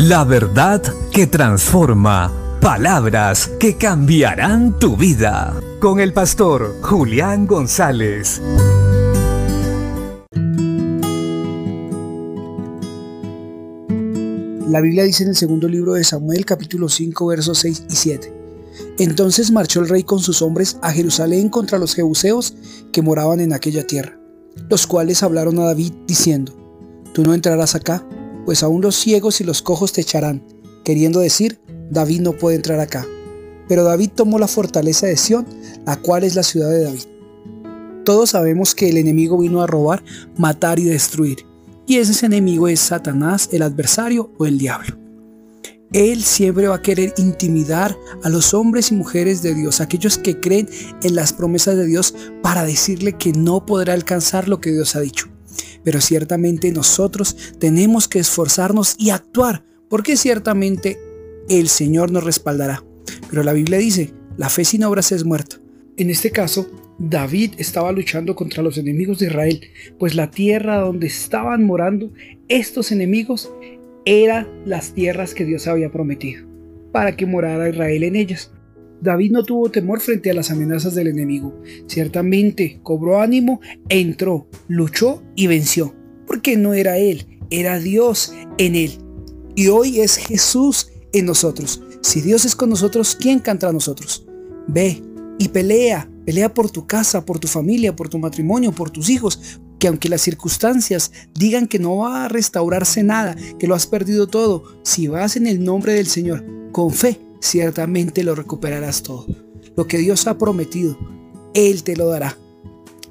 La verdad que transforma. Palabras que cambiarán tu vida. Con el pastor Julián González. La Biblia dice en el segundo libro de Samuel capítulo 5 versos 6 y 7. Entonces marchó el rey con sus hombres a Jerusalén contra los jebuseos que moraban en aquella tierra, los cuales hablaron a David diciendo, Tú no entrarás acá, pues aún los ciegos y los cojos te echarán, queriendo decir, David no puede entrar acá. Pero David tomó la fortaleza de Sión, la cual es la ciudad de David. Todos sabemos que el enemigo vino a robar, matar y destruir y ese enemigo es Satanás, el adversario o el diablo. Él siempre va a querer intimidar a los hombres y mujeres de Dios, aquellos que creen en las promesas de Dios, para decirle que no podrá alcanzar lo que Dios ha dicho. Pero ciertamente nosotros tenemos que esforzarnos y actuar, porque ciertamente el Señor nos respaldará. Pero la Biblia dice, la fe sin obras es muerta. En este caso, David estaba luchando contra los enemigos de Israel, pues la tierra donde estaban morando estos enemigos eran las tierras que Dios había prometido, para que morara Israel en ellas. David no tuvo temor frente a las amenazas del enemigo. Ciertamente cobró ánimo, entró, luchó y venció, porque no era él, era Dios en él. Y hoy es Jesús en nosotros. Si Dios es con nosotros, ¿quién contra nosotros? Ve y pelea, Pelea por tu casa, por tu familia, por tu matrimonio, por tus hijos, que aunque las circunstancias digan que no va a restaurarse nada, que lo has perdido todo, si vas en el nombre del Señor con fe, ciertamente lo recuperarás todo. Lo que Dios ha prometido, Él te lo dará.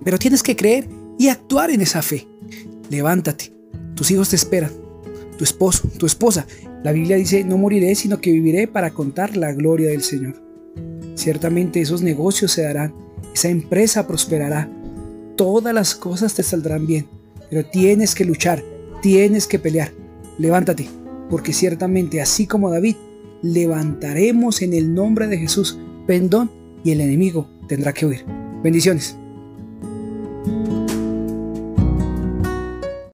Pero tienes que creer y actuar en esa fe. Levántate, tus hijos te esperan, tu esposo, tu esposa. La Biblia dice, no moriré, sino que viviré para contar la gloria del Señor. Ciertamente esos negocios se darán esa empresa prosperará, todas las cosas te saldrán bien, pero tienes que luchar, tienes que pelear. Levántate, porque ciertamente así como David, levantaremos en el nombre de Jesús pendón y el enemigo tendrá que huir. Bendiciones.